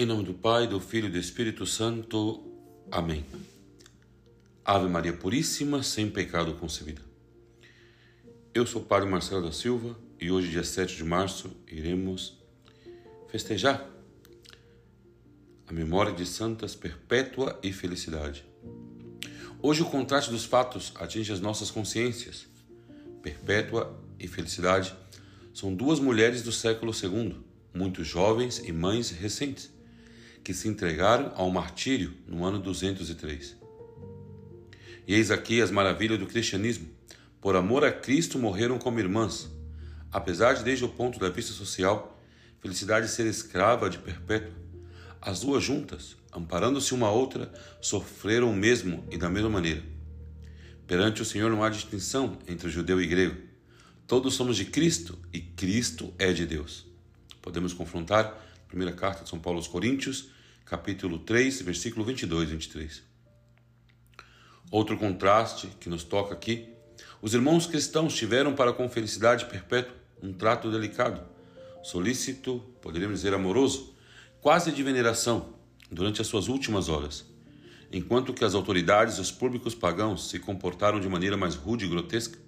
Em nome do Pai, do Filho e do Espírito Santo. Amém. Ave Maria Puríssima, sem pecado concebida. Eu sou o Padre Marcelo da Silva e hoje, dia 7 de março, iremos festejar a memória de santas Perpétua e Felicidade. Hoje, o contraste dos fatos atinge as nossas consciências. Perpétua e Felicidade são duas mulheres do século II, muito jovens e mães recentes que se entregaram ao martírio no ano 203. E eis aqui as maravilhas do cristianismo. Por amor a Cristo morreram como irmãs. Apesar de, desde o ponto da vista social, felicidade ser escrava de perpétua, as duas juntas, amparando-se uma a outra, sofreram o mesmo e da mesma maneira. Perante o Senhor não há distinção entre judeu e grego. Todos somos de Cristo e Cristo é de Deus. Podemos confrontar Primeira carta de São Paulo aos Coríntios, capítulo 3, versículo 22 e 23. Outro contraste que nos toca aqui, os irmãos cristãos tiveram para com felicidade perpétua um trato delicado, solícito, poderíamos dizer amoroso, quase de veneração, durante as suas últimas horas. Enquanto que as autoridades e os públicos pagãos se comportaram de maneira mais rude e grotesca,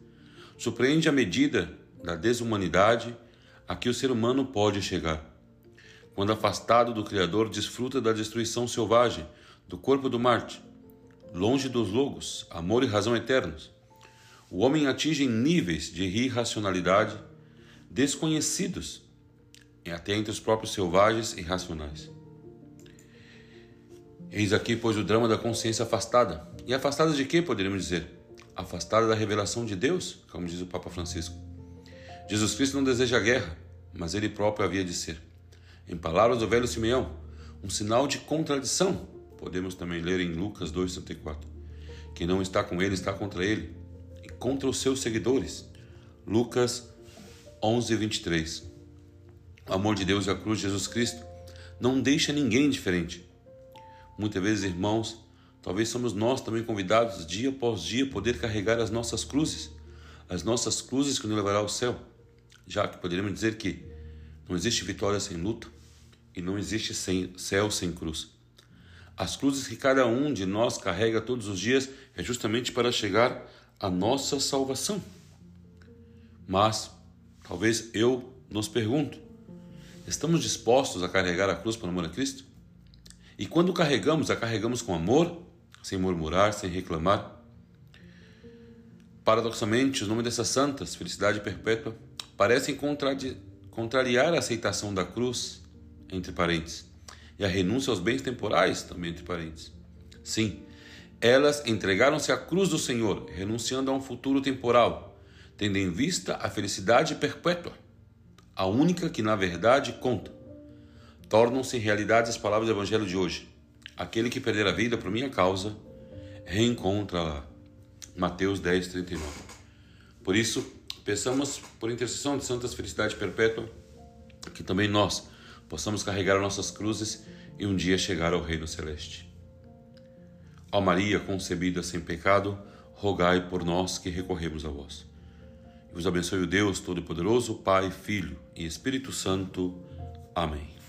surpreende a medida da desumanidade a que o ser humano pode chegar quando afastado do Criador, desfruta da destruição selvagem do corpo do Marte, longe dos logos, amor e razão eternos. O homem atinge níveis de irracionalidade desconhecidos até entre os próprios selvagens e racionais. Eis aqui, pois, o drama da consciência afastada. E afastada de quê, poderíamos dizer? Afastada da revelação de Deus, como diz o Papa Francisco. Jesus Cristo não deseja guerra, mas ele próprio havia de ser. Em palavras do velho Simeão, um sinal de contradição. Podemos também ler em Lucas 2,34. Quem não está com ele está contra ele e contra os seus seguidores. Lucas 11:23. O amor de Deus e a cruz de Jesus Cristo não deixa ninguém indiferente. Muitas vezes, irmãos, talvez somos nós também convidados dia após dia poder carregar as nossas cruzes, as nossas cruzes que nos levará ao céu. Já que poderíamos dizer que não existe vitória sem luta e não existe sem céu sem cruz. As cruzes que cada um de nós carrega todos os dias é justamente para chegar à nossa salvação. Mas talvez eu nos pergunto: estamos dispostos a carregar a cruz por amor a Cristo? E quando carregamos, a carregamos com amor, sem murmurar, sem reclamar? Paradoxalmente, os nomes dessas santas, felicidade perpétua, parecem contradizer contrariar a aceitação da cruz, entre parênteses, e a renúncia aos bens temporais, também entre parênteses. Sim, elas entregaram-se à cruz do Senhor, renunciando a um futuro temporal, tendo em vista a felicidade perpétua, a única que na verdade conta. Tornam-se realidade as palavras do Evangelho de hoje. Aquele que perder a vida por minha causa, reencontra-la. Mateus 10, 39. Por isso, Peçamos por intercessão de Santas Felicidade Perpétua que também nós possamos carregar nossas cruzes e um dia chegar ao Reino Celeste. Ó Maria, concebida sem pecado, rogai por nós que recorremos a vós. E vos abençoe o Deus Todo-Poderoso, Pai, Filho e Espírito Santo. Amém.